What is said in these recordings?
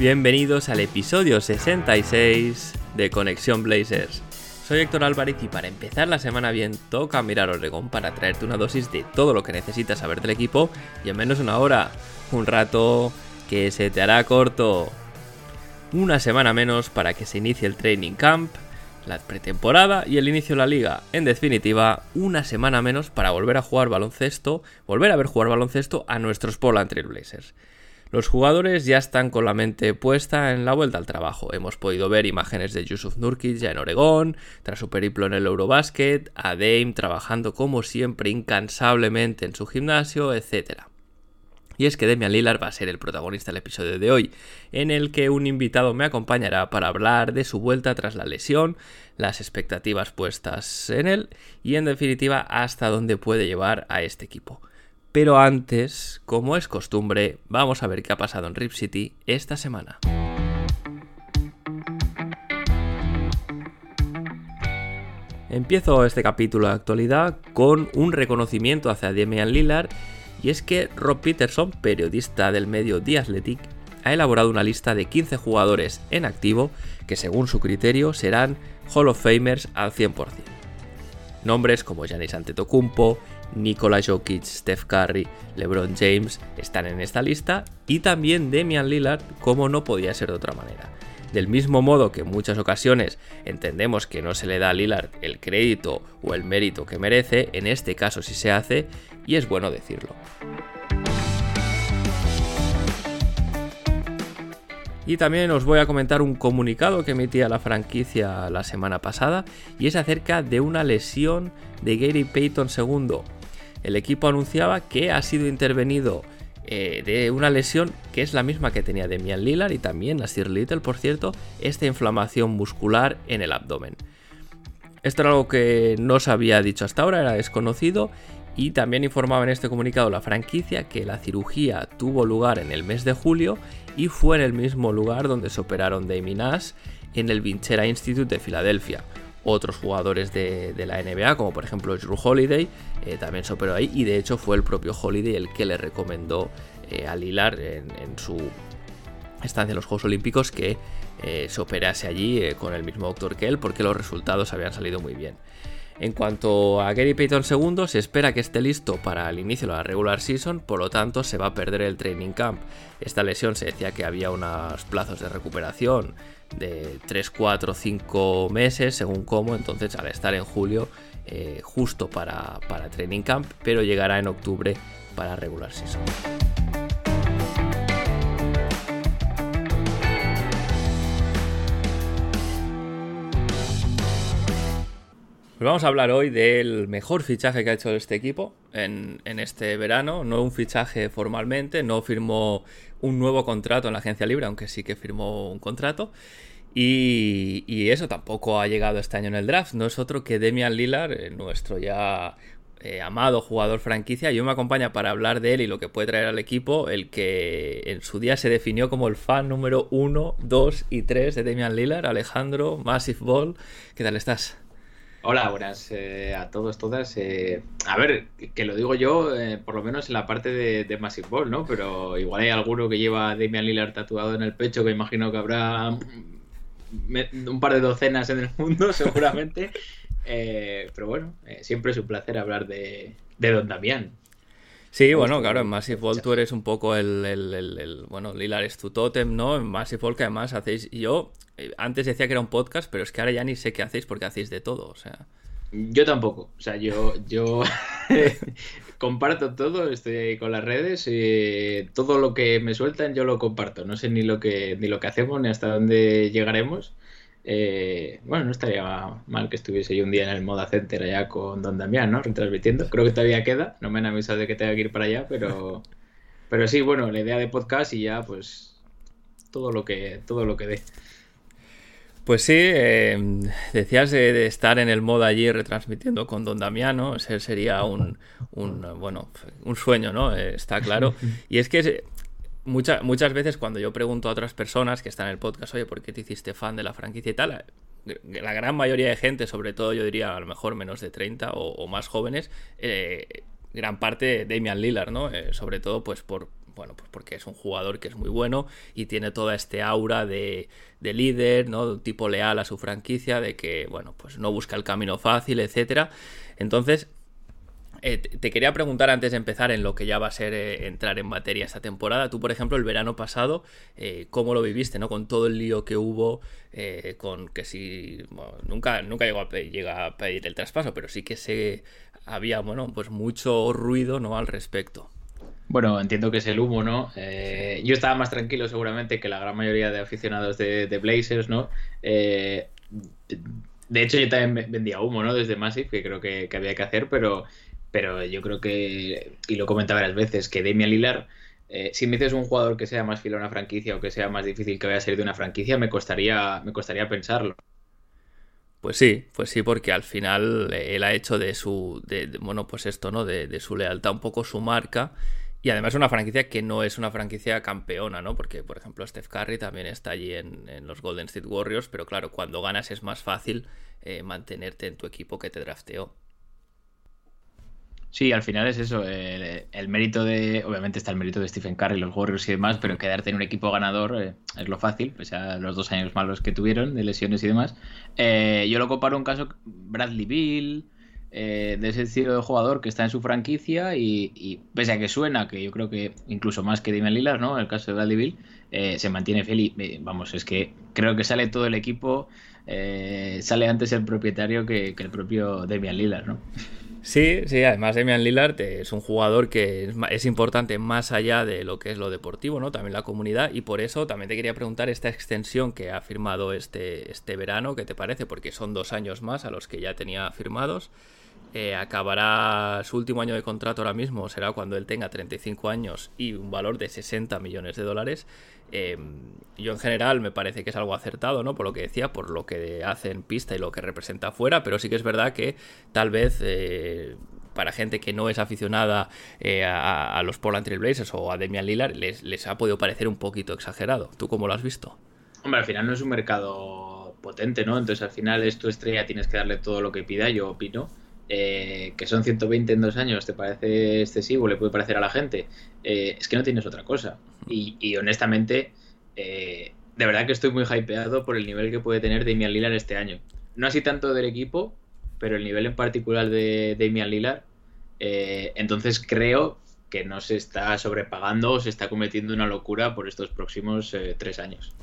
Bienvenidos al episodio 66 de Conexión Blazers. Soy Héctor Álvarez y para empezar la semana bien toca mirar Oregón para traerte una dosis de todo lo que necesitas saber del equipo y en menos una hora, un rato que se te hará corto. Una semana menos para que se inicie el training camp, la pretemporada y el inicio de la liga. En definitiva, una semana menos para volver a jugar baloncesto, volver a ver jugar baloncesto a nuestros Portland Trail Blazers. Los jugadores ya están con la mente puesta en la vuelta al trabajo. Hemos podido ver imágenes de Yusuf Nurkic ya en Oregón, tras su periplo en el Eurobasket, a Dame trabajando como siempre incansablemente en su gimnasio, etc. Y es que Demian Lillard va a ser el protagonista del episodio de hoy, en el que un invitado me acompañará para hablar de su vuelta tras la lesión, las expectativas puestas en él y en definitiva hasta dónde puede llevar a este equipo. Pero antes, como es costumbre, vamos a ver qué ha pasado en Rip City esta semana. Empiezo este capítulo de actualidad con un reconocimiento hacia Damian Lillard y es que Rob Peterson, periodista del medio The Athletic, ha elaborado una lista de 15 jugadores en activo que según su criterio serán Hall of Famers al 100%. Nombres como Giannis Antetokounmpo, Nikola Jokic, Steph Curry, LeBron James están en esta lista y también Damian Lillard como no podía ser de otra manera. Del mismo modo que en muchas ocasiones entendemos que no se le da a Lillard el crédito o el mérito que merece, en este caso sí se hace y es bueno decirlo. Y también os voy a comentar un comunicado que emitía la franquicia la semana pasada y es acerca de una lesión de Gary Payton II. El equipo anunciaba que ha sido intervenido eh, de una lesión que es la misma que tenía Demian Lillard y también Nasir Little, por cierto, esta inflamación muscular en el abdomen. Esto era algo que no se había dicho hasta ahora, era desconocido y también informaba en este comunicado la franquicia que la cirugía tuvo lugar en el mes de julio y fue en el mismo lugar donde se operaron Dami Nash en el Vinchera Institute de Filadelfia. Otros jugadores de, la NBA, como por ejemplo Drew Holiday, eh, también se operó ahí y de hecho fue el propio Holiday el que le recomendó eh, a Lilar en, en, su estancia en los Juegos Olímpicos que eh, se operase allí con el mismo doctor que él porque los resultados habían salido muy bien. En cuanto a Gary Payton II, se espera que esté listo para el inicio de la regular season, por lo tanto se va a perder el training camp. Esta lesión se decía que había unos plazos de recuperación de 3, 4, 5 meses, según cómo, entonces al estar en julio, eh, justo para, para training camp, pero llegará en octubre para regular season. Pues vamos a hablar hoy del mejor fichaje que ha hecho este equipo en, este verano. No un fichaje formalmente, no firmó un nuevo contrato en la agencia libre, aunque sí que firmó un contrato. Y, y, eso tampoco ha llegado este año en el draft. No es otro que Demian Lillard, eh, nuestro ya eh, amado jugador franquicia. Yo me acompaña para hablar de él y lo que puede traer al equipo, el que en su día se definió como el fan número 1, 2 y 3 de Demian Lillard, Alejandro, Massive Ball. ¿Qué tal estás? Hola, buenas eh, a todos, todas. Eh, a ver, que lo digo yo, eh, por lo menos en la parte de, de, Massive Ball, ¿no? Pero igual hay alguno que lleva a Damian Lillard tatuado en el pecho, que imagino que habrá un par de docenas en el mundo, seguramente. pero bueno, siempre es un placer hablar de, de Don Damián. Sí, bueno, claro, en Massive Ball tú eres un poco el, el, el, el, Bueno, Lillard es tu tótem, ¿no? En Massive Ball que además hacéis... Yo antes decía que era un podcast, pero es que ahora ya ni sé qué hacéis porque hacéis de todo, o sea... Yo tampoco, o sea, yo, yo comparto todo, estoy ahí con las redes y todo lo que me sueltan yo lo comparto, no sé ni lo que, ni lo que hacemos ni hasta dónde llegaremos. Eh, bueno, no estaría mal que estuviese yo un día en el Moda Center allá con Don Damián, ¿no? Retransmitiendo. Creo que todavía queda, no me han avisado de que tenga que ir para allá, pero, pero sí, bueno, la idea de podcast y ya pues todo lo que, todo lo que dé. Pues sí, eh, decías de, estar en el modo allí retransmitiendo con Don Damiano, ese sería un, bueno, un sueño, ¿no? Eh, está claro. Y es que muchas veces cuando yo pregunto a otras personas que están en el podcast, oye, ¿por qué te hiciste fan de la franquicia y tal? La gran mayoría de gente, sobre todo yo diría a lo mejor menos de 30 o, más jóvenes, eh, gran parte de Damian Lillard, ¿no? sobre todo pues por, bueno, pues porque es un jugador que es muy bueno y tiene toda este aura de, líder, ¿no? De tipo leal a su franquicia, de que, bueno, pues no busca el camino fácil, etcétera. Entonces, eh, te quería preguntar antes de empezar en lo que ya va a ser eh, entrar en materia esta temporada. Tú, por ejemplo, el verano pasado, eh, ¿cómo lo viviste? ¿no? Con todo el lío que hubo, con que si. nunca, nunca llegó a, llega a pedir el traspaso, pero sí que se había, bueno, pues mucho ruido ¿no? al respecto. Bueno, entiendo que es el humo, ¿no? Yo estaba más tranquilo seguramente que la gran mayoría de aficionados de, Blazers, ¿no? De hecho, yo también vendía humo, ¿no? Desde Massive, que creo que, había que hacer, pero, pero yo creo que, y lo comentaba varias veces, que Damian Lillard, eh, si me dices un jugador que sea más fiel a una franquicia o que sea más difícil que vaya a salir de una franquicia, me costaría, me costaría pensarlo. Pues sí, pues sí, porque al final él ha hecho de su, de, bueno, pues esto, ¿no? De, de, su lealtad un poco su marca y además es una franquicia que no es una franquicia campeona, ¿no? Porque, por ejemplo, Steph Curry también está allí en, los Golden State Warriors, pero claro, cuando ganas es más fácil eh, mantenerte en tu equipo que te drafteó. Sí, al final es eso. El, mérito de. Obviamente está el mérito de Stephen Curry, los Warriors y demás, pero quedarte en un equipo ganador eh, es lo fácil, pese a los dos años malos que tuvieron, de lesiones y demás. Eh, yo lo comparo un caso Bradley Bill. Eh, de ese estilo de jugador que está en su franquicia y, pese a que suena, que yo creo que incluso más que Damian Lillard, ¿no? El caso de Bradley Bill, eh, se mantiene feliz. Eh, vamos, es que creo que sale todo el equipo, sale antes el propietario que, el propio Damian Lillard, ¿no? Sí, sí, además Damian Lillard es un jugador que es, importante más allá de lo que es lo deportivo, ¿no? También la comunidad y por eso también te quería preguntar esta extensión que ha firmado este, este verano, ¿qué te parece? Porque son dos años más a los que ya tenía firmados. Eh, acabará su último año de contrato ahora mismo, será cuando él tenga 35 años y un valor de 60 millones de dólares. Eh, yo en general me parece que es algo acertado, ¿no? Por lo que decía, por lo que hace en pista y lo que representa afuera, pero sí que es verdad que tal vez eh, para gente que no es aficionada a, los Portland Trail Blazers o a Demian Lillard les, les ha podido parecer un poquito exagerado. ¿Tú cómo lo has visto? Hombre, al final no es un mercado potente, ¿no? Entonces al final es tu estrella, tienes que darle todo lo que pida, yo opino. Eh, que son 120 en dos años, ¿te parece excesivo? ¿Le puede parecer a la gente? Eh, es que no tienes otra cosa. Y, honestamente, eh, de verdad que estoy muy hypeado por el nivel que puede tener Damian Lillard este año. No así tanto del equipo, pero el nivel en particular de Damian Lillard. entonces creo que no se está sobrepagando o se está cometiendo una locura por estos próximos tres años.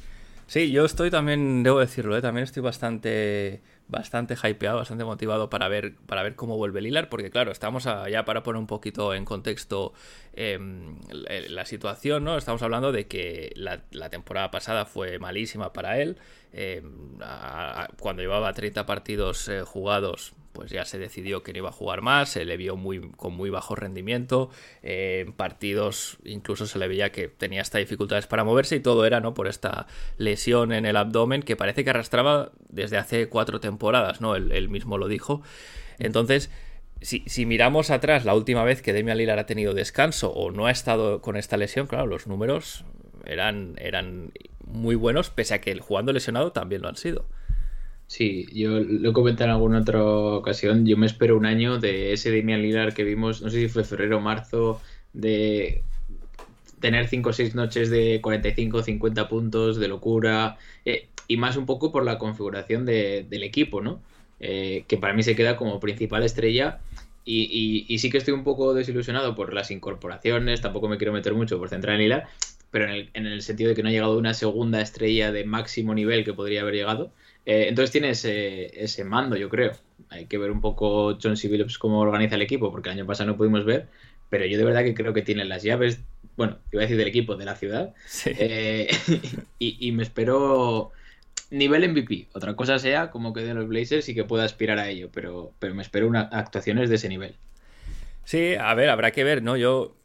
Sí, yo estoy también, debo decirlo, también estoy bastante bastante hypeado, bastante motivado para ver, para ver cómo vuelve Lilar, porque claro, estamos ya para poner un poquito en contexto em, la situación, ¿no? Estamos hablando de que la, temporada pasada fue malísima para él, em, cuando llevaba 30 partidos eh, jugados pues ya se decidió que no iba a jugar más, se le vio muy, con muy bajo rendimiento, eh, en partidos incluso se le veía que tenía hasta dificultades para moverse y todo era ¿no? por esta lesión en el abdomen que parece que arrastraba desde hace cuatro temporadas, ¿no? Él, mismo lo dijo. Entonces, si, si, miramos atrás la última vez que Demian Lillard ha tenido descanso o no ha estado con esta lesión, claro, los números eran, eran muy buenos, pese a que el jugando lesionado también lo han sido. Sí, yo lo comenté en alguna otra ocasión. Yo me espero un año de ese Damian Lillard que vimos, no sé si fue febrero o marzo, de tener 5 o 6 noches de 45 50 puntos de locura eh, y más un poco por la configuración del equipo, ¿no? Eh, que para mí se queda como principal estrella y, y, sí que estoy un poco desilusionado por las incorporaciones, tampoco me quiero meter mucho por centrar en pero en el, en el sentido de que no ha llegado una segunda estrella de máximo nivel que podría haber llegado. Eh, entonces tiene ese, mando, yo creo. Hay que ver un poco John C. Phillips cómo organiza el equipo, porque el año pasado no pudimos ver, pero yo de verdad que creo que tiene las llaves, bueno, iba a decir del equipo, de la ciudad, eh, y, me espero nivel MVP. Otra cosa sea como que de los Blazers y que pueda aspirar a ello, pero, pero me espero una, actuaciones de ese nivel. Sí, a ver, habrá que ver, ¿no? Yo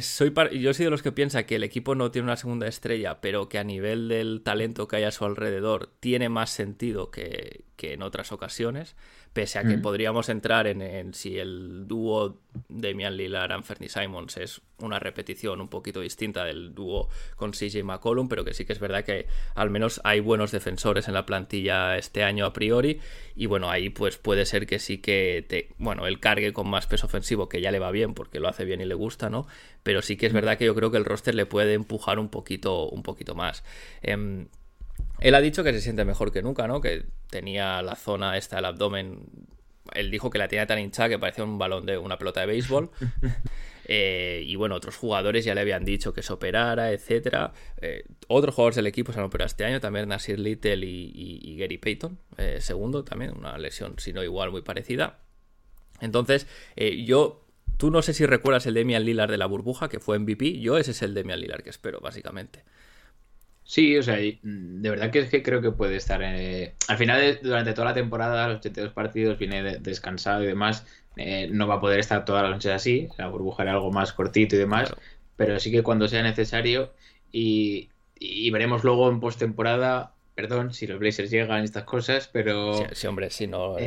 soy yo soy de los que piensa que el equipo no tiene una segunda estrella, pero que a nivel del talento que hay a su alrededor tiene más sentido que, que en otras ocasiones pese a que podríamos entrar en, si el dúo Damian Lillard Anthony Simons es una repetición un poquito distinta del dúo con CJ McCollum, pero que sí que es verdad que al menos hay buenos defensores en la plantilla este año a priori y bueno, ahí pues puede ser que sí que te, bueno, él cargue con más peso ofensivo que ya le va bien porque lo hace bien y le gusta, ¿no? Pero sí que es verdad que yo creo que el roster le puede empujar un poquito un poquito más. Em, él ha dicho que se siente mejor que nunca, ¿no? Que tenía la zona esta, el abdomen. Él dijo que la tenía tan hinchada que parecía un balón de una pelota de béisbol. Eh, y bueno, otros jugadores ya le habían dicho que se operara, etcétera. Eh, otros jugadores del equipo se han operado este año, también Nasir Little y, Gary Payton, eh, segundo, también una lesión, si no igual, muy parecida. Entonces, yo Tú no sé si recuerdas el Demian Lillard de la burbuja, que fue MVP. Yo ese es el Demian Lillard que espero, básicamente. Sí, o sea, mm, de verdad que es que creo que puede estar. Eh, al final, durante toda la temporada, los 82 partidos, viene descansado y demás. Eh, no va a poder estar todas las noches así. La burbuja era algo más cortito y demás. Pero sí que cuando sea necesario. Y, veremos luego en postemporada. Perdón si los Blazers llegan estas cosas, pero. Sí, hombre, si no.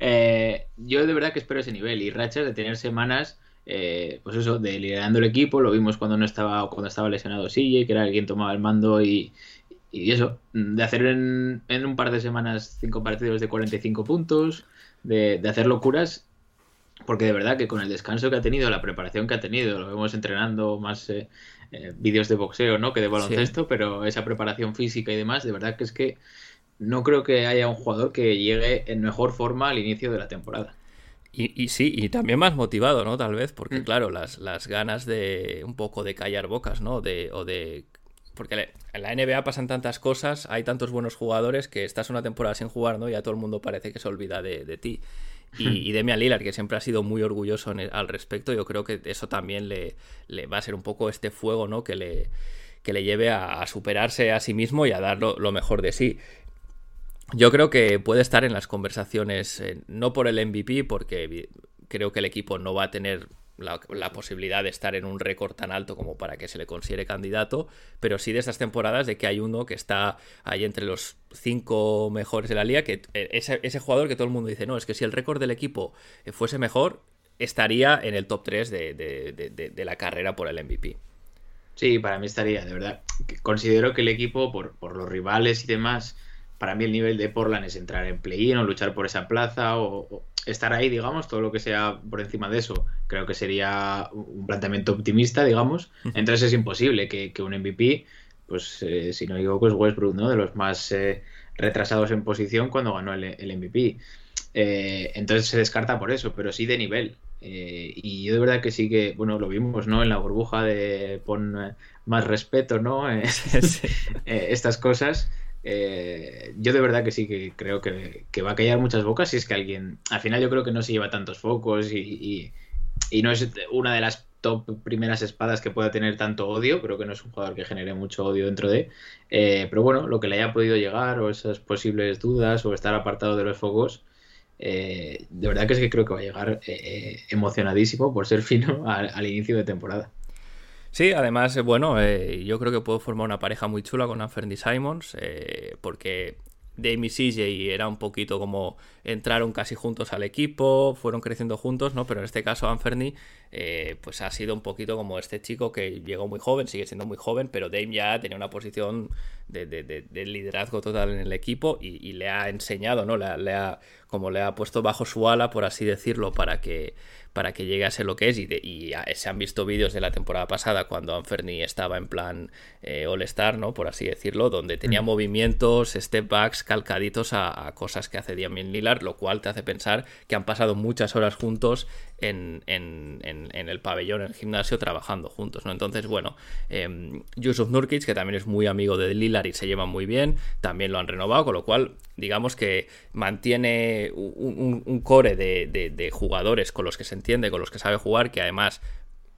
Eh, yo de verdad que espero ese nivel. Y rachas de tener semanas eh, pues eso, de liderando el equipo, lo vimos cuando no estaba, cuando estaba lesionado Sille, que era el quien tomaba el mando y, eso, de hacer en, un par de semanas cinco partidos de 45 puntos, de, hacer locuras, porque de verdad que con el descanso que ha tenido, la preparación que ha tenido, lo vemos entrenando más eh, eh, vídeos de boxeo, ¿no? Que de baloncesto, pero esa preparación física y demás, de verdad que es que no creo que haya un jugador que llegue en mejor forma al inicio de la temporada. Y, sí, y también más motivado, ¿no? Tal vez, porque mm. claro, las, las ganas de un poco de callar bocas, ¿no? De, o de... Porque en la NBA pasan tantas cosas, hay tantos buenos jugadores que estás una temporada sin jugar, ¿no? Y a todo el mundo parece que se olvida de, ti. Y, y Demian Lillard, que siempre ha sido muy orgulloso al respecto, yo creo que eso también le, le, va a ser un poco este fuego, ¿no? Que le, que le lleve a, superarse a sí mismo y a dar lo mejor de sí. Yo creo que puede estar en las conversaciones, eh, no por el MVP, porque creo que el equipo no va a tener la, posibilidad de estar en un récord tan alto como para que se le considere candidato, pero sí de estas temporadas de que hay uno que está ahí entre los cinco mejores de la liga, que eh, ese, jugador que todo el mundo dice, no, es que si el récord del equipo eh, fuese mejor, estaría en el top 3 de, la carrera por el MVP. Sí, para mí estaría, de verdad. Considero que el equipo, por los rivales y demás, para mí el nivel de Portland es entrar en play-in o luchar por esa plaza o, estar ahí, digamos, todo lo que sea por encima de eso, creo que sería un planteamiento optimista, digamos. Entonces es imposible que, un MVP, pues eh, si no me equivoco es Westbrook, ¿no? De los más eh, retrasados en posición cuando ganó el, MVP. Eh, entonces se descarta por eso, pero sí de nivel. y yo de verdad que sí que, bueno, lo vimos, ¿no? En la burbuja de pon más respeto, ¿no? estas cosas. Eh, yo de verdad que sí que creo que, va a callar muchas bocas si es que alguien, al final yo creo que no se lleva tantos focos y, no es una de las top primeras espadas que pueda tener tanto odio, creo que no es un jugador que genere mucho odio dentro de, eh, pero bueno, lo que le haya podido llegar o esas posibles dudas o estar apartado de los focos, eh, de verdad que es que creo que va a llegar emocionadísimo por ser fino al inicio de temporada. Sí, además, eh, bueno, eh, yo creo que puedo formar una pareja muy chula con Anferny Simons, eh, porque Dame y CJ era un poquito como entraron casi juntos al equipo, fueron creciendo juntos, ¿no? Pero en este caso Anferny, pues ha sido un poquito como este chico que llegó muy joven, sigue siendo muy joven, pero Dame ya tenía una posición de, liderazgo total en el equipo y, le ha enseñado, ¿no? Le, ha, como le ha puesto bajo su ala, por así decirlo, para que para que llegue a ser lo que es. Y, se han visto vídeos de la temporada pasada cuando Anferni estaba en plan eh, All-Star, ¿no? Por así decirlo, donde tenía mm. movimientos, step backs calcaditos a, cosas que hace Damian Lillard, lo cual te hace pensar que han pasado muchas horas juntos en, el pabellón, en el gimnasio, trabajando juntos, ¿no? Entonces, bueno, eh, Yusuf Nurkic, que también es muy amigo de Lillard y se llevan muy bien, también lo han renovado, con lo cual, digamos que mantiene un, core de, jugadores con los que se entiende, con los que sabe jugar, que además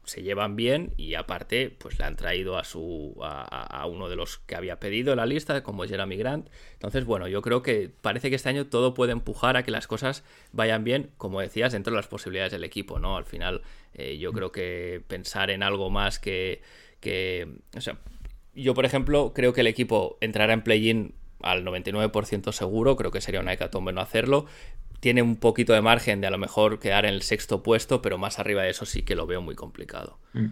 se llevan bien y aparte pues le han traído a su a, uno de los que había pedido la lista como Jeremy Grant. Entonces bueno yo creo que parece que este año todo puede empujar a que las cosas vayan bien como decías dentro de las posibilidades del equipo no al final eh, yo creo que pensar en algo más que que o sea yo por ejemplo creo que el equipo entrará en play-in al 99% seguro, creo que sería una hecatombe no hacerlo, tiene un poquito de margen de a lo mejor quedar en el sexto puesto, pero más arriba de eso sí que lo veo muy complicado. Mm.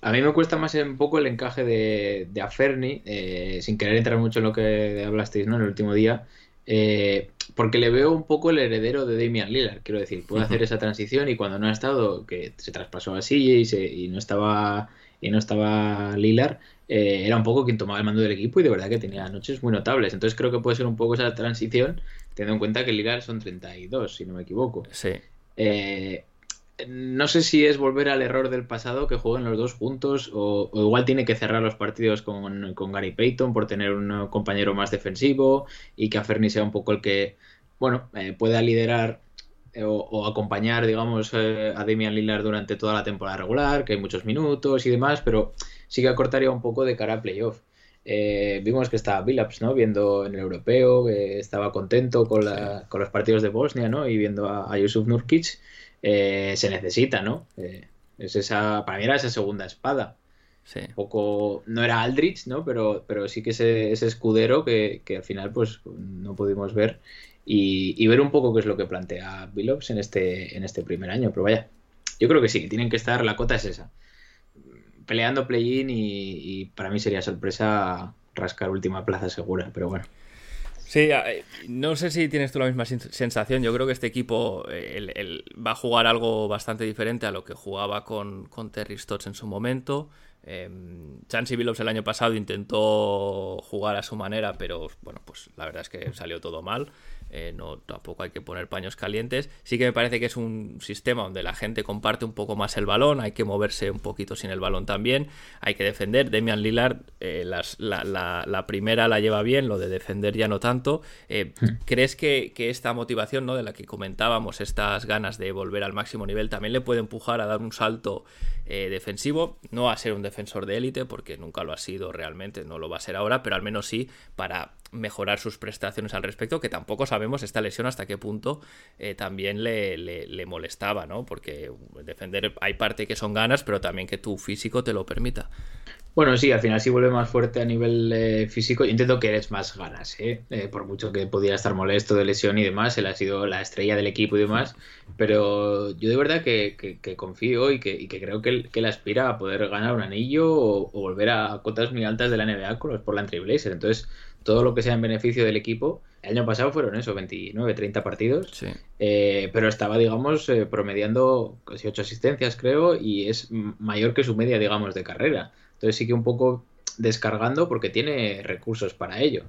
A mí me cuesta más un poco el encaje de, de Aferni, eh, sin querer entrar mucho en lo que hablasteis ¿no? en el último día, eh, porque le veo un poco el heredero de Damian Lillard, quiero decir, puede hacer esa transición y cuando no ha estado, que se traspasó así y, se, y no estaba y no estaba Lillard, eh, era un poco quien tomaba el mando del equipo y de verdad que tenía noches muy notables. Entonces creo que puede ser un poco esa transición, teniendo en cuenta que Lillard son 32, si no me equivoco. Sí. Eh, no sé si es volver al error del pasado que jueguen los dos juntos o, igual tiene que cerrar los partidos con, Gary Payton por tener un compañero más defensivo y que a Fernie sea un poco el que, bueno, eh, pueda liderar eh, o, acompañar, digamos, eh, a Damian Lillard durante toda la temporada regular, que hay muchos minutos y demás, pero sí que acortaría un poco de cara a playoff. Eh, vimos que estaba Billups, ¿no? Viendo en el europeo, que estaba contento con, con los partidos de Bosnia, ¿no? Y viendo a, Yusuf Nurkic, se necesita, ¿no? es esa, para mí era esa segunda espada. Sí. Un poco, no era Aldrich, ¿no? Pero, pero sí que ese, ese escudero que, que, al final pues no pudimos ver y, ver un poco qué es lo que plantea Billups en este, en este primer año. Pero vaya, yo creo que sí, que tienen que estar, la cota es esa. Peleando play-in y, para mí sería sorpresa rascar última plaza segura, pero bueno. Sí, no sé si tienes tú la misma sensación. Yo creo que este equipo va a jugar algo bastante diferente a lo que jugaba con, con Terry Stotts en su momento. Eh, Chansey Billups el año pasado intentó jugar a su manera, pero bueno, pues la verdad es que salió todo mal. Eh, no, tampoco hay que poner paños calientes. Sí que me parece que es un sistema donde la gente comparte un poco más el balón, hay que moverse un poquito sin el balón también, hay que defender. Demian Lillard, eh, la, primera la lleva bien, lo de defender ya no tanto. Eh, hmm. ¿Crees que, esta motivación ¿no? de la que comentábamos, estas ganas de volver al máximo nivel, también le puede empujar a dar un salto defensivo? No a ser un defensor de élite, porque nunca lo ha sido realmente, no lo va a ser ahora, pero al menos sí para mejorar sus prestaciones al respecto, que tampoco sabemos esta lesión hasta qué punto eh, también le, le, molestaba, ¿no? Porque defender hay parte que son ganas, pero también que tu físico te lo permita. Bueno, sí, al final sí vuelve más fuerte a nivel eh, físico. Intento que eres más ganas, ¿eh? ¿eh? Por mucho que pudiera estar molesto de lesión y demás, él ha sido la estrella del equipo y demás. Pero yo de verdad que, confío y que, creo que él, aspira a poder ganar un anillo o, volver a cotas muy altas de la NBA con los Portland Trailblazers. Entonces, todo lo que sea en beneficio del equipo. El año pasado fueron eso, 29, 30 partidos. Eh, pero estaba, digamos, promediando casi 8 asistencias, creo, y es mayor que su media, digamos, de carrera. Entonces sí que un poco descargando porque tiene recursos para ello.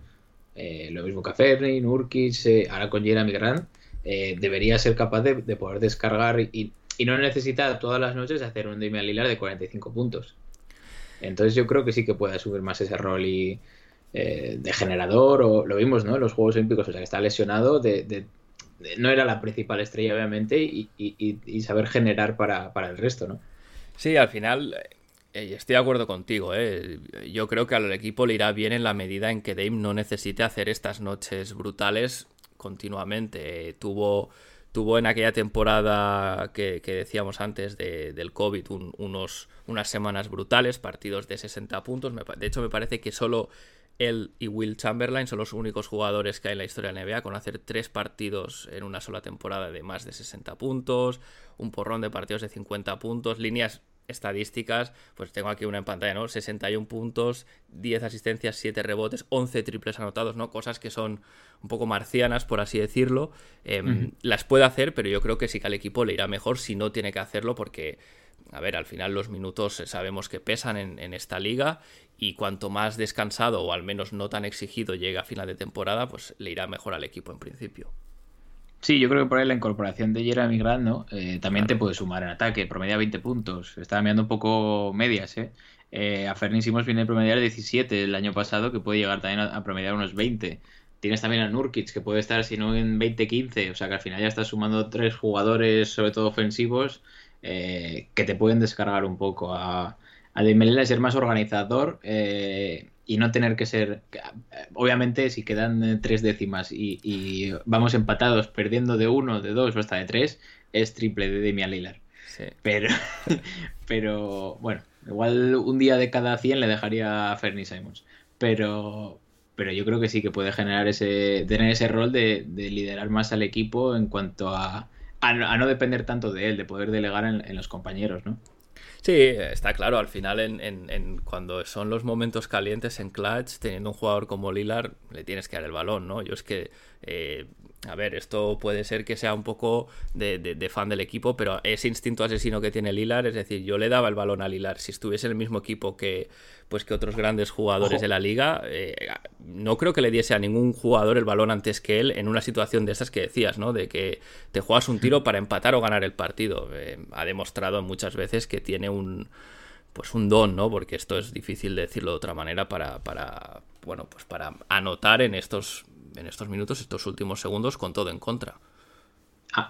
Eh, lo mismo que Ferni, Nurkic, eh, ahora con Jeremy Grant, eh, debería ser capaz de, poder descargar y, no necesita todas las noches hacer un Damian Lillard de 45 puntos. Entonces yo creo que sí que puede asumir más ese rol y, de generador, o lo vimos ¿no? en los Juegos Olímpicos, o sea, que está lesionado, de, no era la principal estrella obviamente, y, saber generar para, para el resto, ¿no? Sí, al final Estoy de acuerdo contigo, ¿eh? Yo creo que al equipo le irá bien en la medida en que Dame no necesite hacer estas noches brutales continuamente. tuvo, tuvo en aquella temporada que, decíamos antes del COVID unos, unas semanas brutales, partidos de 60 puntos. de hecho, me parece que solo él y Will Chamberlain son los únicos jugadores que hay en la historia de la NBA con hacer tres partidos en una sola temporada de más de 60 puntos, un porrón de partidos de 50 puntos, líneas estadísticas, pues tengo aquí una en pantalla, ¿no? 61 puntos, 10 asistencias, 7 rebotes, 11 triples anotados, ¿no? Cosas que son un poco marcianas, por así decirlo. Em, las puede hacer, pero yo creo que sí que al equipo le irá mejor si no tiene que hacerlo porque, a ver, al final los minutos sabemos que pesan en, en esta liga y cuanto más descansado o al menos no tan exigido llega a final de temporada, pues le irá mejor al equipo en principio. Sí, yo creo que por ahí la incorporación de Jeremy Grant ¿no? Eh, también te puede sumar en ataque, promedia 20 puntos. Estaba mirando un poco medias, ¿eh? eh a Fernie Simons viene a promediar 17 el año pasado, que puede llegar también a, promediar unos 20. Tienes también a Nurkic, que puede estar, si no, en 20-15. O sea que al final ya estás sumando tres jugadores, sobre todo ofensivos, eh, que te pueden descargar un poco a, a Dembélé ser más organizador eh, y no tener que ser obviamente si quedan tres décimas y, vamos empatados perdiendo de uno, de dos o hasta de tres es triple de Demian Lillard. Pero pero bueno igual un día de cada 100 le dejaría a Fernie Simons. Pero pero yo creo que sí que puede generar ese tener ese rol de, liderar más al equipo en cuanto a, a, no depender tanto de él de poder delegar en, los compañeros no Sí, está claro, al final en, cuando son los momentos calientes en clutch, teniendo un jugador como Lilar, le tienes que dar el balón, ¿no? Yo es que eh, a ver, esto puede ser que sea un poco de, fan del equipo, pero ese instinto asesino que tiene Lilar, es decir, yo le daba el balón a Lilar. Si estuviese en el mismo equipo que, pues, que otros grandes jugadores de la liga, eh, no creo que le diese a ningún jugador el balón antes que él en una situación de esas que decías, ¿no? De que te juegas un tiro para empatar o ganar el partido. Eh, ha demostrado muchas veces que tiene un pues un don, ¿no? Porque esto es difícil decirlo de otra manera para, para bueno, pues para anotar en estos en estos minutos, estos últimos segundos, con todo en contra.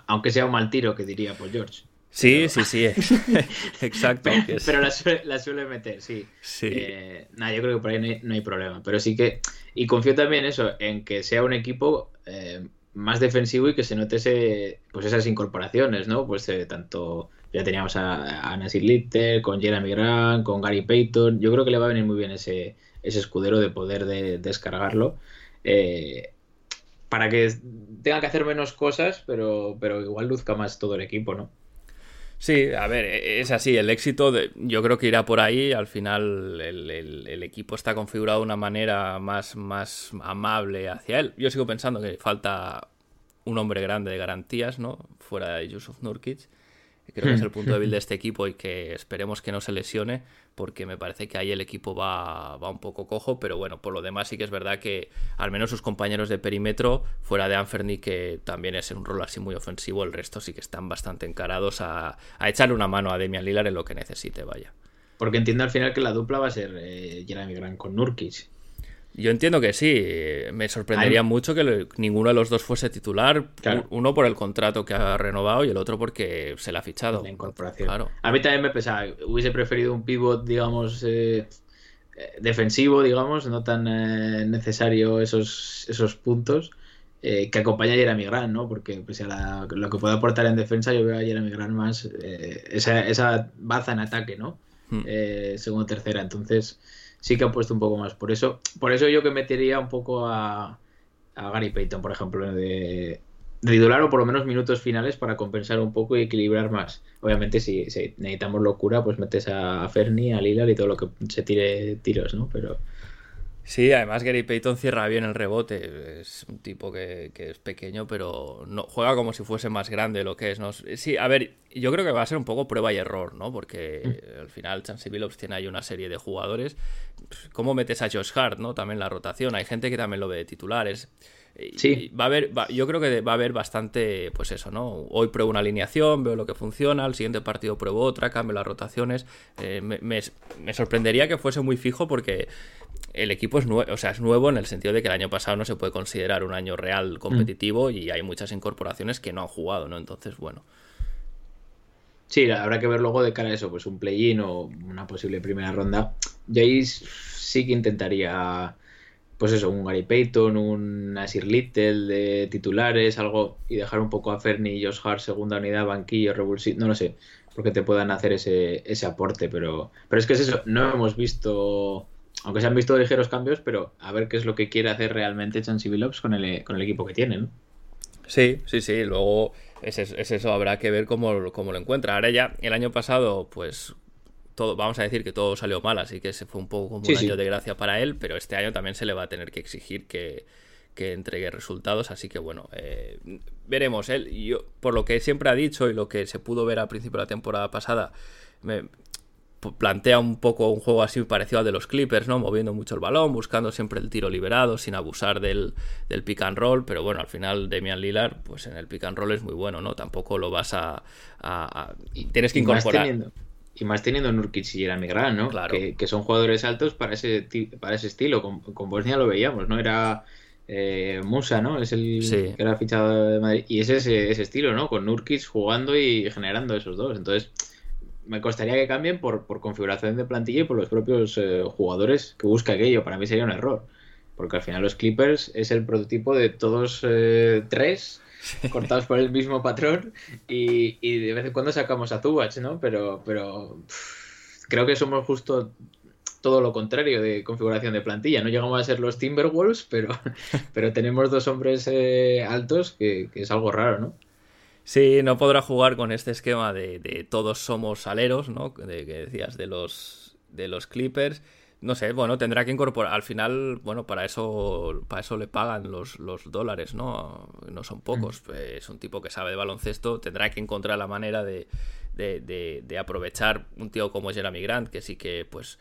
Aunque sea un mal tiro, que diría Paul George. Sí, sí, sí, exacto. Pero, la, suele, meter, sí. sí. Eh, nada, yo creo que por ahí no hay, problema. Pero sí que, y confío también eso, en que sea un equipo eh, más defensivo y que se note ese, pues esas incorporaciones, ¿no? Pues eh, tanto, ya teníamos a, a Nasir Little, con Jeremy Grant, con Gary Payton. Yo creo que le va a venir muy bien ese, ese escudero de poder de, descargarlo. Eh, para que tenga que hacer menos cosas, pero, pero igual luzca más todo el equipo, ¿no? Sí, a ver, e-, es así, el éxito de, yo creo que irá por ahí, al final el, equipo está configurado de una manera más, más amable hacia él. Yo sigo pensando que falta un hombre grande de garantías, ¿no? Fuera de Yusuf Nurkic. Creo que es el punto débil de este equipo y que esperemos que no se lesione, porque me parece que ahí el equipo va, va, un poco cojo, pero bueno, por lo demás sí que es verdad que al menos sus compañeros de perímetro, fuera de Anferni, que también es un rol así muy ofensivo, el resto sí que están bastante encarados a, echarle una mano a Demian Lillard en lo que necesite, vaya. Porque entiendo al final que la dupla va a ser eh, Jeremy Grant con Nurkic. Yo entiendo que sí. Me sorprendería mucho que ninguno de los dos fuese titular. Uno por el contrato que ha renovado y el otro porque se le ha fichado. La incorporación. A mí también me pesaba. Hubiese preferido un pivot, digamos, eh, eh, defensivo, digamos, no tan eh, necesario esos, esos puntos. que acompañe a Jeremy Grant, ¿no? Porque pese a lo que puede aportar en defensa, yo veo a Jeremy Grant más esa, esa baza en ataque, ¿no? Hmm. segunda tercera. Entonces, sí que ha puesto un poco más. Por eso, por eso yo que metería un poco a, a Gary Payton, por ejemplo, de, titular o por lo menos minutos finales para compensar un poco y equilibrar más. Obviamente, si, necesitamos locura, pues metes a, Fernie, a Lillard y todo lo que se tire tiros, ¿no? Pero Sí, además Gary Payton cierra bien el rebote. Es un tipo que, es pequeño, pero no juega como si fuese más grande lo que es. ¿no? Sí, a ver, yo creo que va a ser un poco prueba y error, ¿no? Porque mm. al final Chansey Billups tiene ahí una serie de jugadores. ¿Cómo metes a Josh Hart, no? También la rotación. Hay gente que también lo ve de titulares. Sí. va a haber, yo creo que va a haber bastante, pues eso, ¿no? Hoy pruebo una alineación, veo lo que funciona, al siguiente partido pruebo otra, cambio las rotaciones. Eh, me, me, sorprendería que fuese muy fijo porque el equipo es nuevo, o sea, es nuevo en el sentido de que el año pasado no se puede considerar un año real competitivo mm. y hay muchas incorporaciones que no han jugado, ¿no? Entonces, bueno. Sí, habrá que ver luego de cara a eso, pues un play-in o una posible primera ronda. Jace sí que intentaría, pues eso, un Gary Payton, un Nasir Little de titulares, algo, y dejar un poco a Fernie y Josh Hart, segunda unidad, banquillo, revulsivo, no lo sé, porque te puedan hacer ese, ese aporte, pero, pero es que es eso, no hemos visto aunque se han visto ligeros cambios, pero a ver qué es lo que quiere hacer realmente Chansey Billups con el, con el equipo que tiene, ¿no? Sí, sí, sí. Luego es, eso, habrá que ver cómo, lo encuentra. Ahora ya, el año pasado, pues todo, vamos a decir que todo salió mal, así que se fue un poco como un año de gracia para él, pero este año también se le va a tener que exigir que, entregue resultados, así que bueno, eh, veremos. Él, yo, por lo que siempre ha dicho y lo que se pudo ver al principio de la temporada pasada, me, plantea un poco un juego así parecido al de los Clippers, ¿no? Moviendo mucho el balón, buscando siempre el tiro liberado, sin abusar del, del pick and roll, pero bueno, al final Damian Lillard, pues en el pick and roll es muy bueno, ¿no? Tampoco lo vas a... tienes que incorporar... y más teniendo Nurkic y Jeremy Grant, ¿no? Claro. Que, son jugadores altos para ese, para ese estilo. Con, Bosnia lo veíamos, ¿no? Era eh, Musa, ¿no? Es el que era fichado de Madrid. Y es ese, ese estilo, ¿no? Con Nurkic jugando y generando esos dos. Entonces, me costaría que cambien por, por configuración de plantilla y por los propios eh, jugadores que busca aquello. Para mí sería un error. Porque al final los Clippers es el prototipo de todos eh, tres cortados por el mismo patrón y, y, de vez en cuando sacamos a Zubach, ¿no? Pero, pero creo que somos justo todo lo contrario de configuración de plantilla. No llegamos a ser los Timberwolves, pero, pero tenemos dos hombres eh, altos que, es algo raro, ¿no? Sí, no podrá jugar con este esquema de, todos somos aleros, ¿no? De que decías de los de los Clippers. No sé, bueno, tendrá que incorporar. Al final, bueno, para eso, para eso le pagan los, los dólares, ¿no? No son pocos. Es un tipo que sabe de baloncesto. Tendrá que encontrar la manera de, de, de aprovechar un tío como Jeremy Grant, que sí que, pues,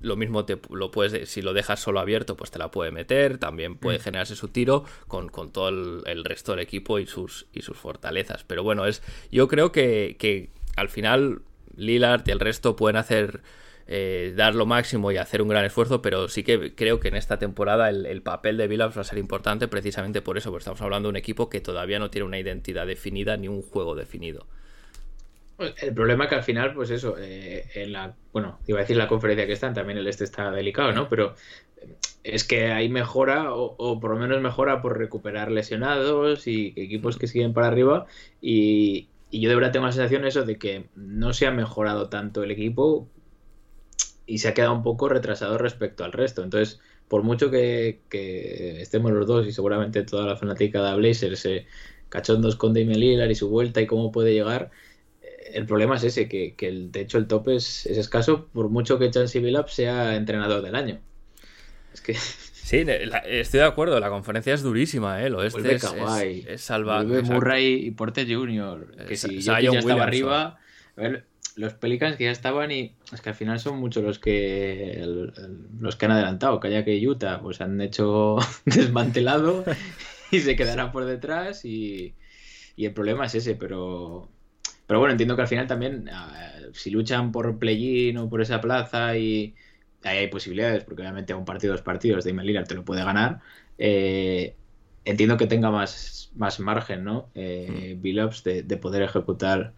lo mismo te lo puedes, si lo dejas solo abierto, pues te la puede meter, también puede mm. generarse su tiro con, todo el, resto del equipo y sus, y sus fortalezas. Pero bueno, es yo creo que, al final Lillard y el resto pueden hacer eh, dar lo máximo y hacer un gran esfuerzo, pero sí que creo que en esta temporada el, papel de Billups va a ser importante precisamente por eso, porque estamos hablando de un equipo que todavía no tiene una identidad definida ni un juego definido. El problema es que al final, pues eso, eh, en la, bueno, iba a decir la conferencia que están, también el este está delicado, ¿no? Pero es que hay mejora, o, por lo menos mejora por recuperar lesionados y equipos que siguen para arriba. Y, yo de verdad tengo la sensación eso de que no se ha mejorado tanto el equipo y se ha quedado un poco retrasado respecto al resto. Entonces, por mucho que, estemos los dos y seguramente toda la fanática de Blazers se cachondos con Damian Lillard y su vuelta y cómo puede llegar, el problema es ese, que, el, de hecho el tope es, escaso por mucho que Chansey Billups sea entrenador del año. Es que... Sí, estoy de acuerdo, la conferencia es durísima, ¿eh? Lo es, es, es salvaje. Murray y Porter Jr., que si ya estaba arriba... A ver, los Pelicans que ya estaban y es que al final son muchos los que los que han adelantado, haya que Utah pues han hecho desmantelado y se quedarán por detrás y, y el problema es ese, pero pero bueno, entiendo que al final también, si luchan por play-in o por esa plaza y ahí hay posibilidades, porque obviamente a un partido, dos partidos, de Lillard te lo puede ganar. Eh, entiendo que tenga más, más margen, ¿no? Eh, mm. De, de, poder ejecutar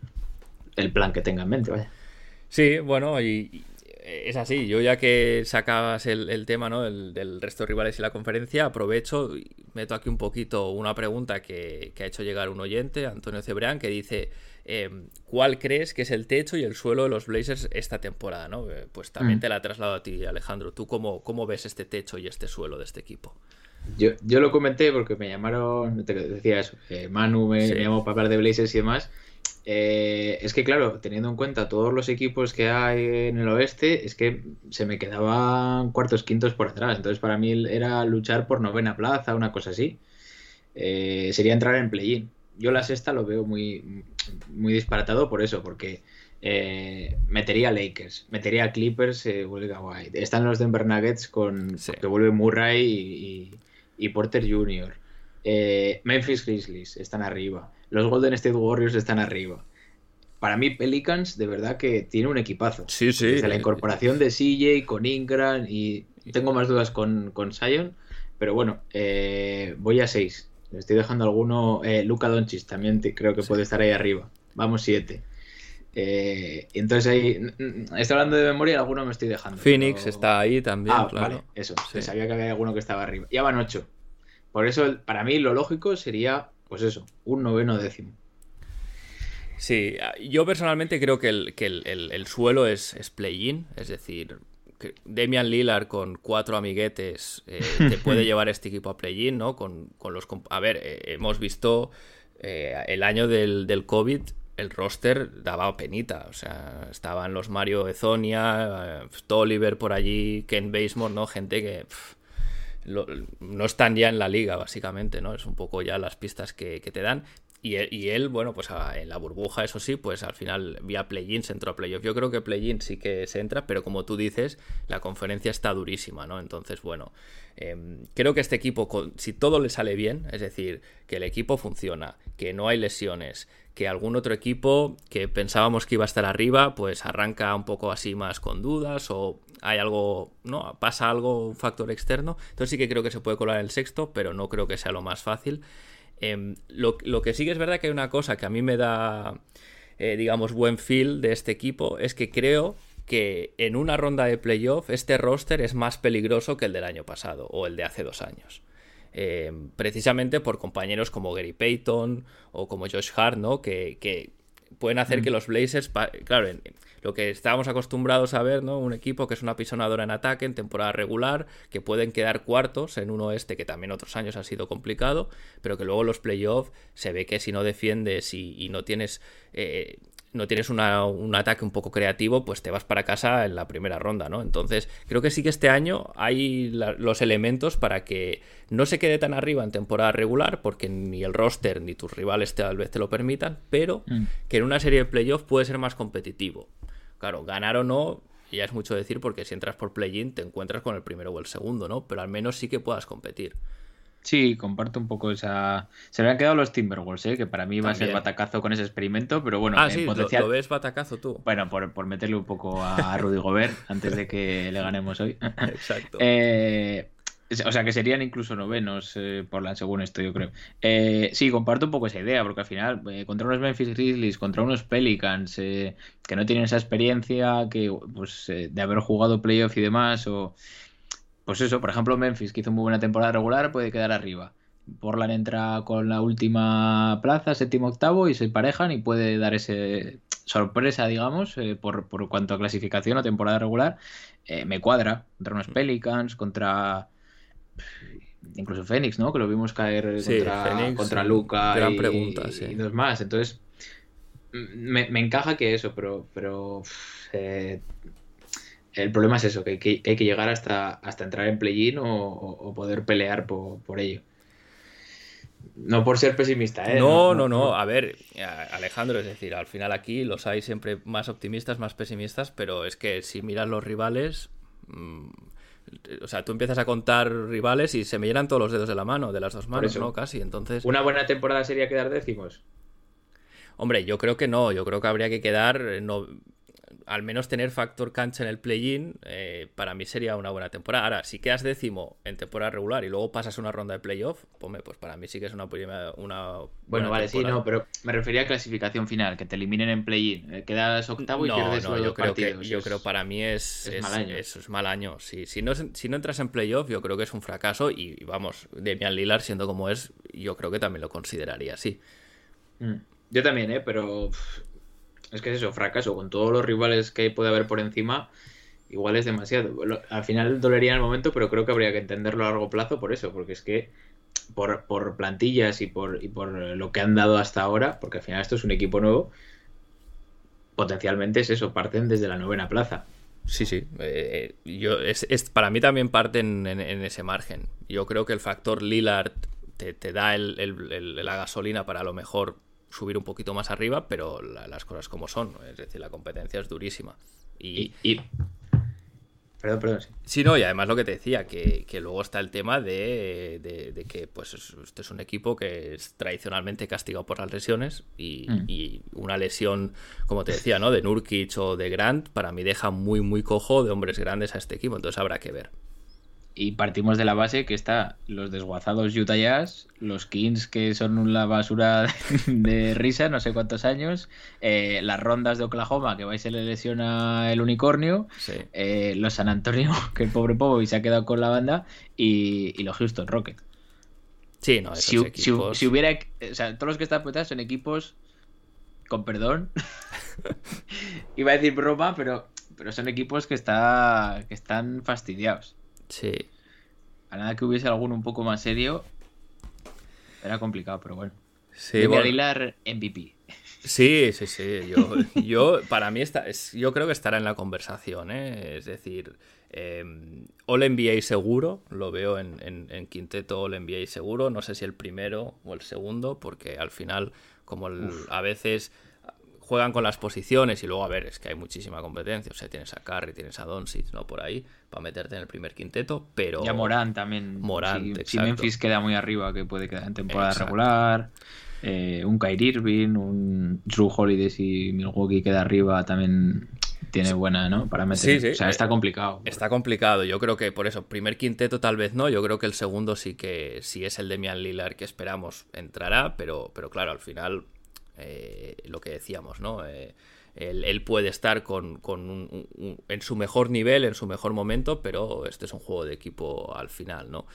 el plan que tenga en mente, vaya. Sí, bueno, y, es así. Yo ya que sacabas el, tema ¿no? del resto de rivales y la conferencia, aprovecho y meto aquí un poquito una pregunta que, que ha hecho llegar un oyente, Antonio Cebrián, que dice Em, cuál crees que es el techo y el suelo de los Blazers esta temporada, ¿no? Eh, pues también mm. te la traslado a ti, Alejandro. ¿Tú cómo, cómo ves este techo y este suelo de este equipo? Yo, yo lo comenté porque me llamaron, te decía eso, eh, Manu me, llamó para hablar de Blazers y demás. Eh, es que claro, teniendo en cuenta todos los equipos que hay en el oeste, es que se me quedaban cuartos, quintos por atrás. Entonces para mí era luchar por novena plaza, una cosa así. sería entrar en play-in yo la sexta lo veo muy, muy disparatado por eso, porque eh, metería Lakers, metería Clippers, eh, vuelve White. Están los Denver Nuggets con que vuelve Murray y, Porter Jr. Eh, Memphis Grizzlies están arriba. Los Golden State Warriors están arriba. Para mí, Pelicans, de verdad que tiene un equipazo. Sí, sí. Desde la incorporación de CJ con Ingram y tengo más dudas con, con Zion, pero bueno, voy a seis estoy dejando alguno. Eh, Luca Doncic también creo que puede estar ahí arriba. Vamos, siete. Eh, entonces ahí. Estoy hablando de memoria, alguno me estoy dejando. Phoenix está ahí también, ah, claro. eso. Sabía que había alguno que estaba arriba. Ya van ocho. Por eso, para mí, lo lógico sería, pues eso, un noveno décimo. Sí, yo personalmente creo que el, que el, suelo es, es play-in, es decir, Demian Lillard con cuatro amiguetes eh, te puede llevar este equipo a play-in, ¿no? Con, los, a ver, eh, hemos visto eh, el año del, del, COVID, el roster daba penita, o sea, estaban los Mario Ezonia, Tolliver por allí, Ken Basemore, ¿no? Gente que no están ya en la liga, básicamente, ¿no? Es un poco ya las pistas que, que te dan. Y él, bueno, pues en la burbuja, eso sí, pues al final vía play-in se entró a playoff. Yo creo que play-in sí que se entra, pero como tú dices, la conferencia está durísima, ¿no? Entonces, bueno, em, creo que este equipo, si todo le sale bien, es decir, que el equipo funciona, que no hay lesiones, que algún otro equipo que pensábamos que iba a estar arriba, pues arranca un poco así más con dudas o, hay algo, ¿no? Pasa algo, un factor externo. Entonces sí que creo que se puede colar el sexto, pero no creo que sea lo más fácil. Em, lo, que sí que es verdad que hay una cosa que a mí me da, eh, digamos, buen feel de este equipo, es que creo que en una ronda de playoff este roster es más peligroso que el del año pasado o el de hace dos años. Em, precisamente por compañeros como Gary Payton o como Josh Hart, ¿no? Que, que pueden hacer que los Blazers, claro, lo que estábamos acostumbrados a ver, ¿no? Un equipo que es una pisonadora en ataque en temporada regular, que pueden quedar cuartos en un oeste que también otros años ha sido complicado, pero que luego los playoffs se ve que si no defiendes y, no tienes eh, no tienes un ataque un poco creativo, pues te vas para casa en la primera ronda, ¿no? Entonces, creo que sí que este año hay los elementos para que no se quede tan arriba en temporada regular, porque ni el roster ni tus rivales tal vez te lo permitan, pero mm. que en una serie de playoffs puede ser más competitivo. Claro, ganar o no, ya es mucho decir, porque si entras por play-in te encuentras con el primero o el segundo, ¿no? Pero al menos sí que puedas competir. Sí, comparto un poco esa. Se me han quedado los Timberwolves, ¿eh? que para mí va a ser batacazo con ese experimento, pero bueno, ah, en sí, potencial. Lo, ves batacazo tú. Bueno, por, meterle un poco a Rudy Gobert antes de que le ganemos hoy. Exacto. Eh, o sea, que serían incluso novenos eh, por la según esto, yo creo. Eh, sí, comparto un poco esa idea, porque al final, contra unos Memphis Grizzlies, contra unos Pelicans, que no tienen esa experiencia que pues de haber jugado playoff y demás, o pues eso, por ejemplo, Memphis, que hizo muy buena temporada regular, puede quedar arriba. Portland entra con la última plaza, séptimo octavo, y se parejan y puede dar ese sorpresa, digamos, eh, por, cuanto a clasificación o temporada regular. Eh, me cuadra contra unos Pelicans, contra incluso Phoenix, ¿no? Que lo vimos caer contra, contra Luca gran y, pregunta, sí. y dos más. Entonces, me, encaja que eso, pero, pero eh, el problema es eso, que, hay que llegar hasta, hasta entrar en play-in o, poder pelear por, ello. No por ser pesimista, ¿eh? No, no, no, A ver, Alejandro, es decir, al final aquí los hay siempre más optimistas, más pesimistas, pero es que si miras los rivales. Mm, o sea, tú empiezas a contar rivales y se me llenan todos los dedos de la mano, de las dos manos, ¿no? Casi, entonces... ¿Una buena temporada sería quedar décimos? Hombre, yo creo que no, yo creo que habría que quedar eh, no, al menos tener factor cancha en el play-in, eh, para mí sería una buena temporada. Ahora, si quedas décimo en temporada regular y luego pasas una ronda de playoff, pues para mí sí que es una, una Bueno, vale, sí, no, pero me refería a clasificación final, que te eliminen en play-in. Eh, quedas octavo y pierdes no, yo creo Que, yo creo para mí es, es, mal año. Es mal año. Si, si, no, si no entras en playoff, yo creo que es un fracaso y, vamos, Demian Lillard, siendo como es, yo creo que también lo consideraría así. Mm. Yo también, ¿eh? Pero es que es eso, fracaso. Con todos los rivales que puede haber por encima, igual es demasiado. Al final dolería en el momento, pero creo que habría que entenderlo a largo plazo por eso, porque es que por, plantillas y por, y por lo que han dado hasta ahora, porque al final esto es un equipo nuevo, potencialmente es eso, parten desde la novena plaza. Sí, sí. Eh, yo, es, para mí también parten en, ese margen. Yo creo que el factor Lillard te, da la gasolina para a lo mejor subir un poquito más arriba, pero las cosas como son. Es decir, la competencia es durísima. Y, Perdón, perdón. Sí. no, y además lo que te decía, que, luego está el tema de, que pues este es un equipo que es tradicionalmente castigado por las lesiones y, mm. y, una lesión, como te decía, ¿no? De Nurkic o de Grant, para mí deja muy, muy cojo de hombres grandes a este equipo, entonces habrá que ver y partimos de la base que está los desguazados Utah Jazz, los Kings que son una basura de risa, no sé cuántos años, eh, las rondas de Oklahoma que vais se le lesiona el unicornio, eh, los San Antonio, que el pobre Pobo y se ha quedado con la banda, y, los Houston Rockets. Sí, no, si, si, hubiera, o sea, todos los que están puestos son equipos, con perdón, iba a decir broma, pero, pero son equipos que, está, que están fastidiados. Sí. A nada que hubiese alguno un poco más serio, era complicado, pero bueno. Sí, bueno. MVP. Sí, sí, sí. Yo, yo para mí está, yo creo que estará en la conversación, ¿eh? Es decir, eh, All NBA seguro, lo veo en, en, quinteto All NBA seguro. No sé si el primero o el segundo, porque al final, como a veces juegan con las posiciones y luego, a ver, es que hay muchísima competencia. O sea, tienes a Curry, tienes a Doncic, ¿no? Por ahí, para meterte en el primer quinteto, pero... Ya Morán también. Morán, si, Memphis queda muy arriba, que puede quedar en temporada regular. Eh, un Kyrie Irving, un Drew Holiday si Milwaukee queda arriba también tiene buena, ¿no? Para meter. O sea, está complicado. Está complicado. Yo creo que por eso, primer quinteto tal vez no. Yo creo que el segundo sí que, si es el de Mian Lillard que esperamos, entrará. Pero, pero claro, al final, eh, lo que decíamos, ¿no? Eh, él, puede estar con, en su mejor nivel, en su mejor momento, pero este es un juego de equipo al final, ¿no?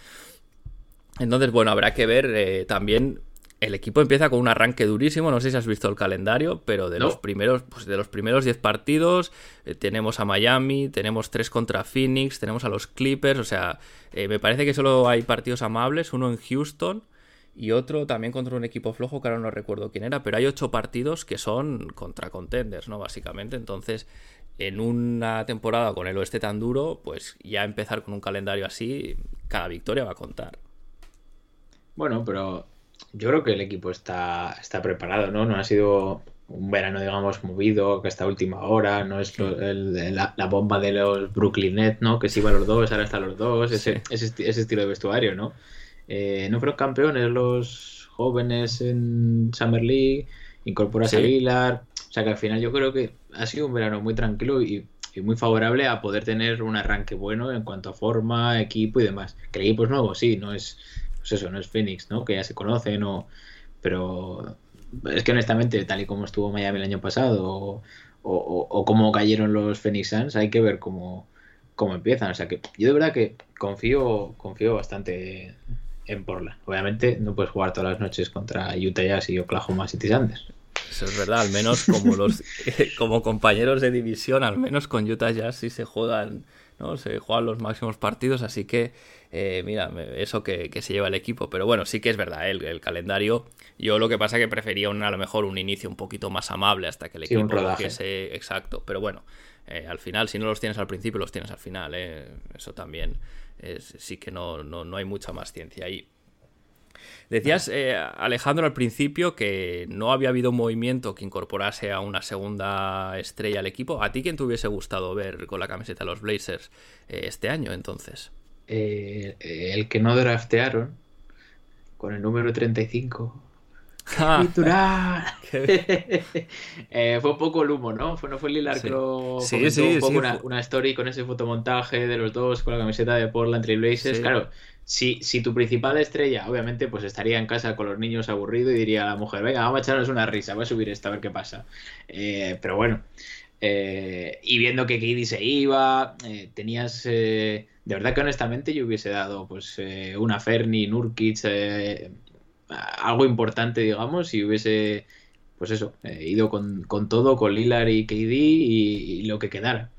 Entonces, bueno, habrá que ver eh, también. El equipo empieza con un arranque durísimo. No sé si has visto el calendario, pero de los primeros, pues de los primeros 10 partidos, eh, tenemos a Miami, tenemos 3 contra Phoenix, tenemos a los Clippers. O sea, eh, me parece que solo hay partidos amables, uno en Houston y otro también contra un equipo flojo que ahora no recuerdo quién era, pero hay ocho partidos que son contra contenders, ¿no? Básicamente, entonces en una temporada con el oeste tan duro, pues ya empezar con un calendario así, cada victoria va a contar. Bueno, pero yo creo que el equipo está, está preparado, ¿no? No ha sido un verano, digamos, movido, que esta última hora, no es la, bomba de los Brooklyn Nets, ¿no? Que se iban los dos, ahora están los dos, ese, ese, ese estilo de vestuario, ¿no? Eh, no fueron campeones los jóvenes en Summer League, incorporas a Lillard, o sea que al final yo creo que ha sido un verano muy tranquilo y, muy favorable a poder tener un arranque bueno en cuanto a forma, equipo y demás. Que el equipo es nuevo, sí, no es, pues eso, no es Phoenix, ¿no? Que ya se conocen, o, pero es que honestamente, tal y como estuvo Miami el año pasado, o, o, cómo cayeron los Phoenix Suns, hay que ver cómo, cómo empiezan. O sea que yo de verdad que confío, confío bastante en Portland. Obviamente no puedes jugar todas las noches contra Utah Jazz y Oklahoma City Thunder. Eso es verdad, al menos como los como compañeros de división, al menos con Utah Jazz sí se juegan, ¿no? Se juegan los máximos partidos, así que eh, mira, eso que, se lleva el equipo. Pero bueno, sí que es verdad, el, el calendario. Yo lo que pasa es que prefería un, a lo mejor un inicio un poquito más amable hasta que el equipo cogiese. Exacto. Pero bueno, eh, al final, si no los tienes al principio, los tienes al final. ¿eh? Eso también sí que no, no, hay mucha más ciencia ahí. Decías, eh, Alejandro, al principio que no había habido un movimiento que incorporase a una segunda estrella al equipo. ¿A ti quién te hubiese gustado ver con la camiseta de los Blazers eh, este año entonces? Eh, el que no draftearon, con el número 35, Ah, eh, fue un poco el humo, ¿no? Fue, no fue Lilar que lo sí, sí, un poco una, story con ese fotomontaje de los dos con la camiseta de Portland Trail Blazers. Claro, si, si tu principal estrella, obviamente, pues estaría en casa con los niños aburrido y diría a la mujer, venga, vamos a echarnos una risa, voy a subir esta a ver qué pasa. Eh, pero bueno, eh, y viendo que Katie se iba, tenías... de verdad que honestamente yo hubiese dado pues una Fernie, Nurkic, algo importante, digamos, si hubiese, pues eso, eh, ido con, todo, con Lillard y KD y, lo que quedara.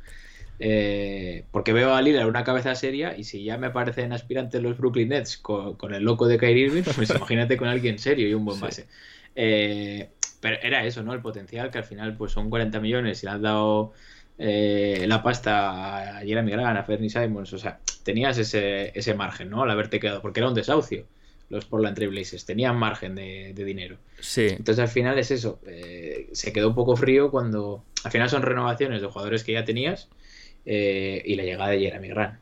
Eh, porque veo a Lillard una cabeza seria y si ya me parecen aspirantes los Brooklyn Nets con, el loco de Kyrie Irving, pues imagínate con alguien serio y un buen base. Eh, pero era eso, ¿no? El potencial que al final pues son 40 millones y le han dado la pasta a Jeremy Grant, a Fernie Simons, o sea, tenías ese, ese margen, ¿no? Al haberte quedado, porque era un desahucio los Portland Trailblazers. Tenían margen de, dinero. Sí. Entonces al final es eso. Eh, se quedó un poco frío cuando. Al final son renovaciones de jugadores que ya tenías eh, y la llegada de Jeremy Grant.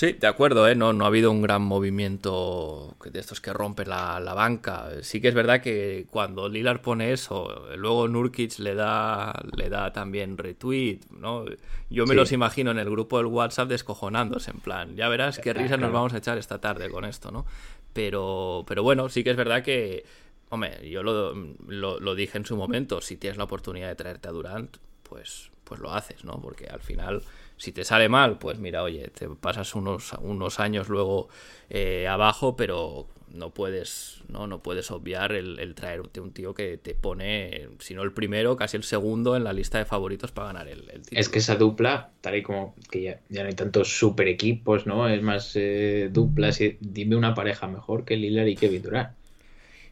Sí, de acuerdo, ¿eh? no, no ha habido un gran movimiento de estos que rompe la, banca. Sí que es verdad que cuando Lillard pone eso, luego Nurkic le da, le da también retweet, ¿no? Yo me los imagino en el grupo del WhatsApp descojonándose, en plan, ya verás qué risa nos vamos a echar esta tarde con esto, ¿no? Pero, pero bueno, sí que es verdad que, hombre, yo lo, lo dije en su momento, si tienes la oportunidad de traerte a Durant, pues, pues lo haces, ¿no? Porque al final si te sale mal, pues mira, oye, te pasas unos, unos años luego eh, abajo, pero no puedes, no, no puedes obviar el, traerte un tío que te pone, si no el primero, casi el segundo en la lista de favoritos para ganar el, título. Es que esa dupla, tal y como que ya, ya no hay tantos super equipos, ¿no? Es más eh, duplas. Dime una pareja mejor que Lillard y Kevin Durant.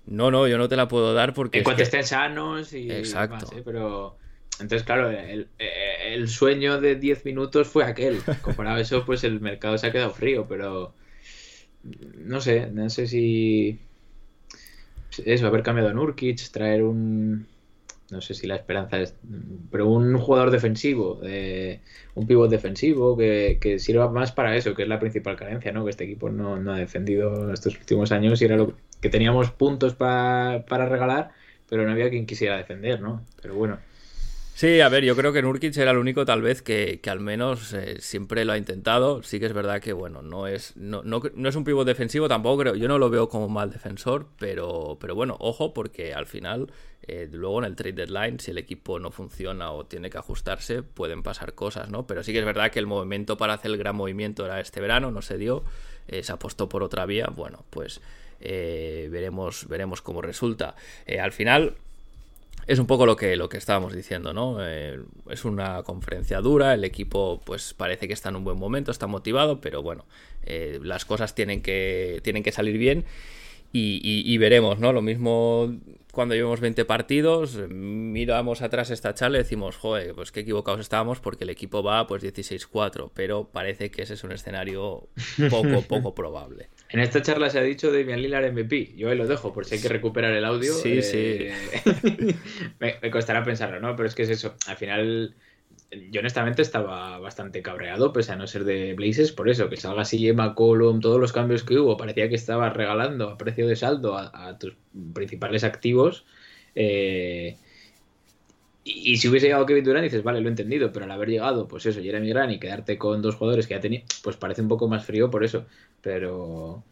No, no, yo no te la puedo dar porque. En cuanto estén sanos y. Exacto. ¿eh? Pero entonces, claro, el, sueño de 10 minutos fue aquel. Comparado a eso, pues el mercado se ha quedado frío, pero no sé, no sé si eso, haber cambiado a Nurkic, traer un no sé si la esperanza es pero un jugador defensivo un pivot defensivo que, sirva más para eso que es la principal carencia ¿no? que este equipo no, ha defendido estos últimos años y era lo que teníamos puntos para regalar pero no había quien quisiera defender ¿no? pero bueno Sí, a ver, yo creo que Nurkic era el único tal vez que, al menos eh, siempre lo ha intentado. Sí que es verdad que, bueno, no es, no, no, es un pivot defensivo, tampoco creo, yo no lo veo como mal defensor, pero, pero bueno, ojo, porque al final, eh, luego en el trade deadline, si el equipo no funciona o tiene que ajustarse, pueden pasar cosas, ¿no? Pero sí que es verdad que el movimiento para hacer el gran movimiento era este verano, no se dio, eh, se apostó por otra vía, bueno, pues veremos, veremos cómo resulta. al final es un poco lo que, lo que estábamos diciendo, ¿no? Eh, es una conferencia dura, el equipo pues parece que está en un buen momento, está motivado, pero bueno, eh, las cosas tienen que, tienen que salir bien y, veremos, ¿no? Lo mismo cuando llevamos 20 partidos, miramos atrás esta charla y decimos, joder, pues qué equivocados estábamos porque el equipo va pues 16-4, pero parece que ese es un escenario poco, poco probable. En esta charla se ha dicho Damian Lillard MVP. Yo ahí lo dejo por si hay que recuperar el audio. Sí, sí. Eh, me, costará pensarlo, ¿no? Pero es que es eso. Al final, yo honestamente estaba bastante cabreado, pese a no ser de Blazers, por eso, que salga así Emma Column, todos los cambios que hubo, parecía que estabas regalando a precio de saldo a, tus principales activos. Eh, y, si hubiese llegado Kevin Durant, dices, vale, lo he entendido, pero al haber llegado, pues eso, Jeremy Grant y quedarte con dos jugadores que ya tenía, pues parece un poco más frío por eso. Pero,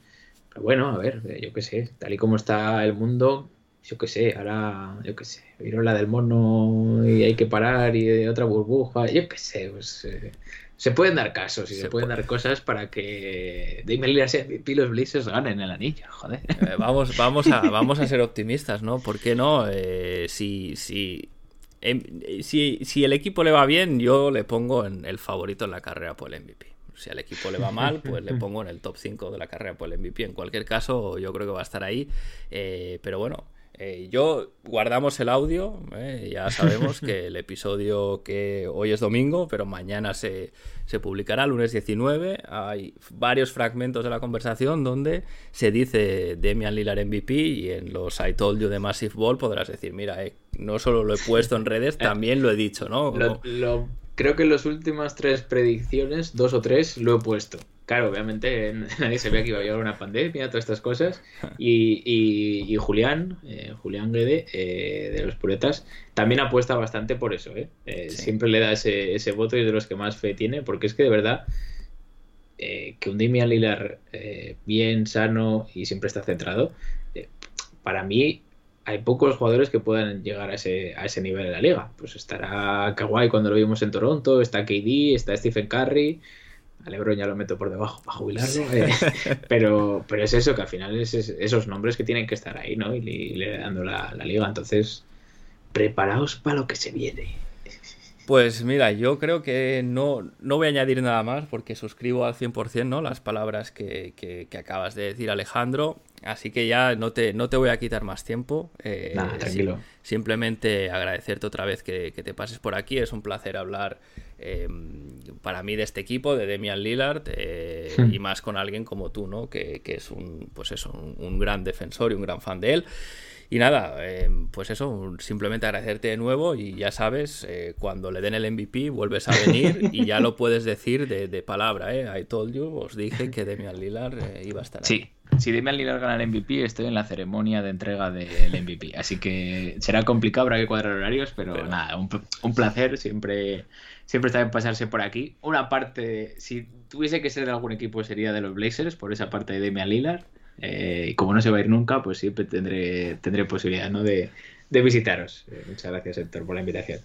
bueno, a ver, yo qué sé, tal y como está el mundo, yo qué sé, ahora, yo qué sé, vieron la del mono y hay que parar y otra burbuja, yo qué sé, pues eh, se pueden dar casos y se, pueden dar cosas para que Dame Lillard y los Blazers ganen el anillo, joder. Eh, vamos, vamos, a, vamos a ser optimistas, ¿no? ¿Por qué no? Eh, si, si Em, si, si, el equipo le va bien, yo le pongo en el favorito en la carrera por el MVP. Si al equipo le va mal, pues le pongo en el top 5 de la carrera por el MVP. En cualquier caso, yo creo que va a estar ahí. Eh, pero bueno, eh, yo guardamos el audio, eh, ya sabemos que el episodio que hoy es domingo, pero mañana se, se, publicará, lunes 19. Hay varios fragmentos de la conversación donde se dice Demian Lillard MVP y en los I told you de Massive Ball podrás decir, mira, eh, no solo lo he puesto en redes, también lo he dicho, ¿no? creo que en las últimas tres predicciones, dos o tres, lo he puesto. Claro, obviamente nadie se veía que iba a llegar una pandemia, todas estas cosas. Y, Julián, eh, Julián Guede, eh, de los Puretas, también apuesta bastante por eso. ¿eh? Siempre le da ese, ese, voto y es de los que más fe tiene, porque es que de verdad que un Damian Lillard bien, sano y siempre está centrado, para mí hay pocos jugadores que puedan llegar a ese, a ese nivel de la liga. Pues estará Kawhi cuando lo vimos en Toronto, está KD, está Stephen Curry. A LeBron ya lo meto por debajo para jubilarlo. Eh, pero, pero es eso, que al final es, esos nombres que tienen que estar ahí, ¿no? Y, le dando la, la liga. Entonces, preparaos para lo que se viene. Pues mira, yo creo que no, no voy a añadir nada más porque suscribo al 100% ¿no? las palabras que, que, acabas de decir Alejandro, así que ya no te, no te voy a quitar más tiempo. Eh, tranquilo. simplemente agradecerte otra vez que, te pases por aquí, es un placer hablar eh, para mí de este equipo, de Demian Lillard, eh, hmm. y más con alguien como tú, ¿no? que, que es, un, pues eso, un gran defensor y un gran fan de él. Y nada, eh, pues eso, simplemente agradecerte de nuevo y ya sabes, eh, cuando le den el MVP vuelves a venir y ya lo puedes decir de, de palabra, ¿eh? I told you, os dije que Demian Lillard eh, iba a estar ahí. Sí, si Demian Lillard gana el MVP, estoy en la ceremonia de entrega del MVP. Así que será complicado, habrá que cuadrar horarios, pero, nada, un, un, placer siempre, siempre está bien pasarse por aquí. Una parte, si tuviese que ser de algún equipo, sería de los Blazers, por esa parte de Demian Lillard. Eh, y como no se va a ir nunca, pues siempre tendré, tendré posibilidad ¿no? de, visitaros. Eh, muchas gracias, Héctor, por la invitación.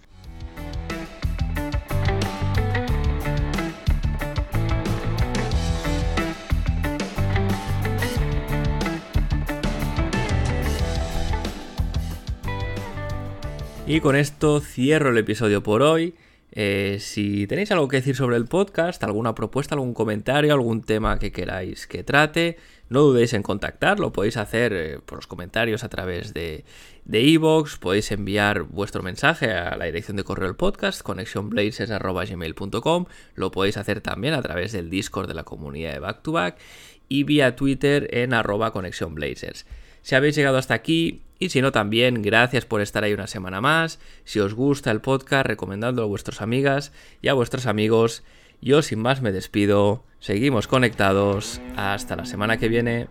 Y con esto cierro el episodio por hoy. Eh, si tenéis algo que decir sobre el podcast, alguna propuesta, algún comentario, algún tema que queráis que trate, no dudéis en contactar, lo podéis hacer eh, por los comentarios a través de iVoox, podéis enviar vuestro mensaje a la dirección de correo del podcast, connectionblazers.gmail.com, lo podéis hacer también a través del Discord de la comunidad de Back to Back y vía Twitter en arroba connectionblazers. Si habéis llegado hasta aquí, y si no también, gracias por estar ahí una semana más. Si os gusta el podcast, recomendándolo a vuestras amigas y a vuestros amigos. Yo sin más me despido, seguimos conectados, hasta la semana que viene.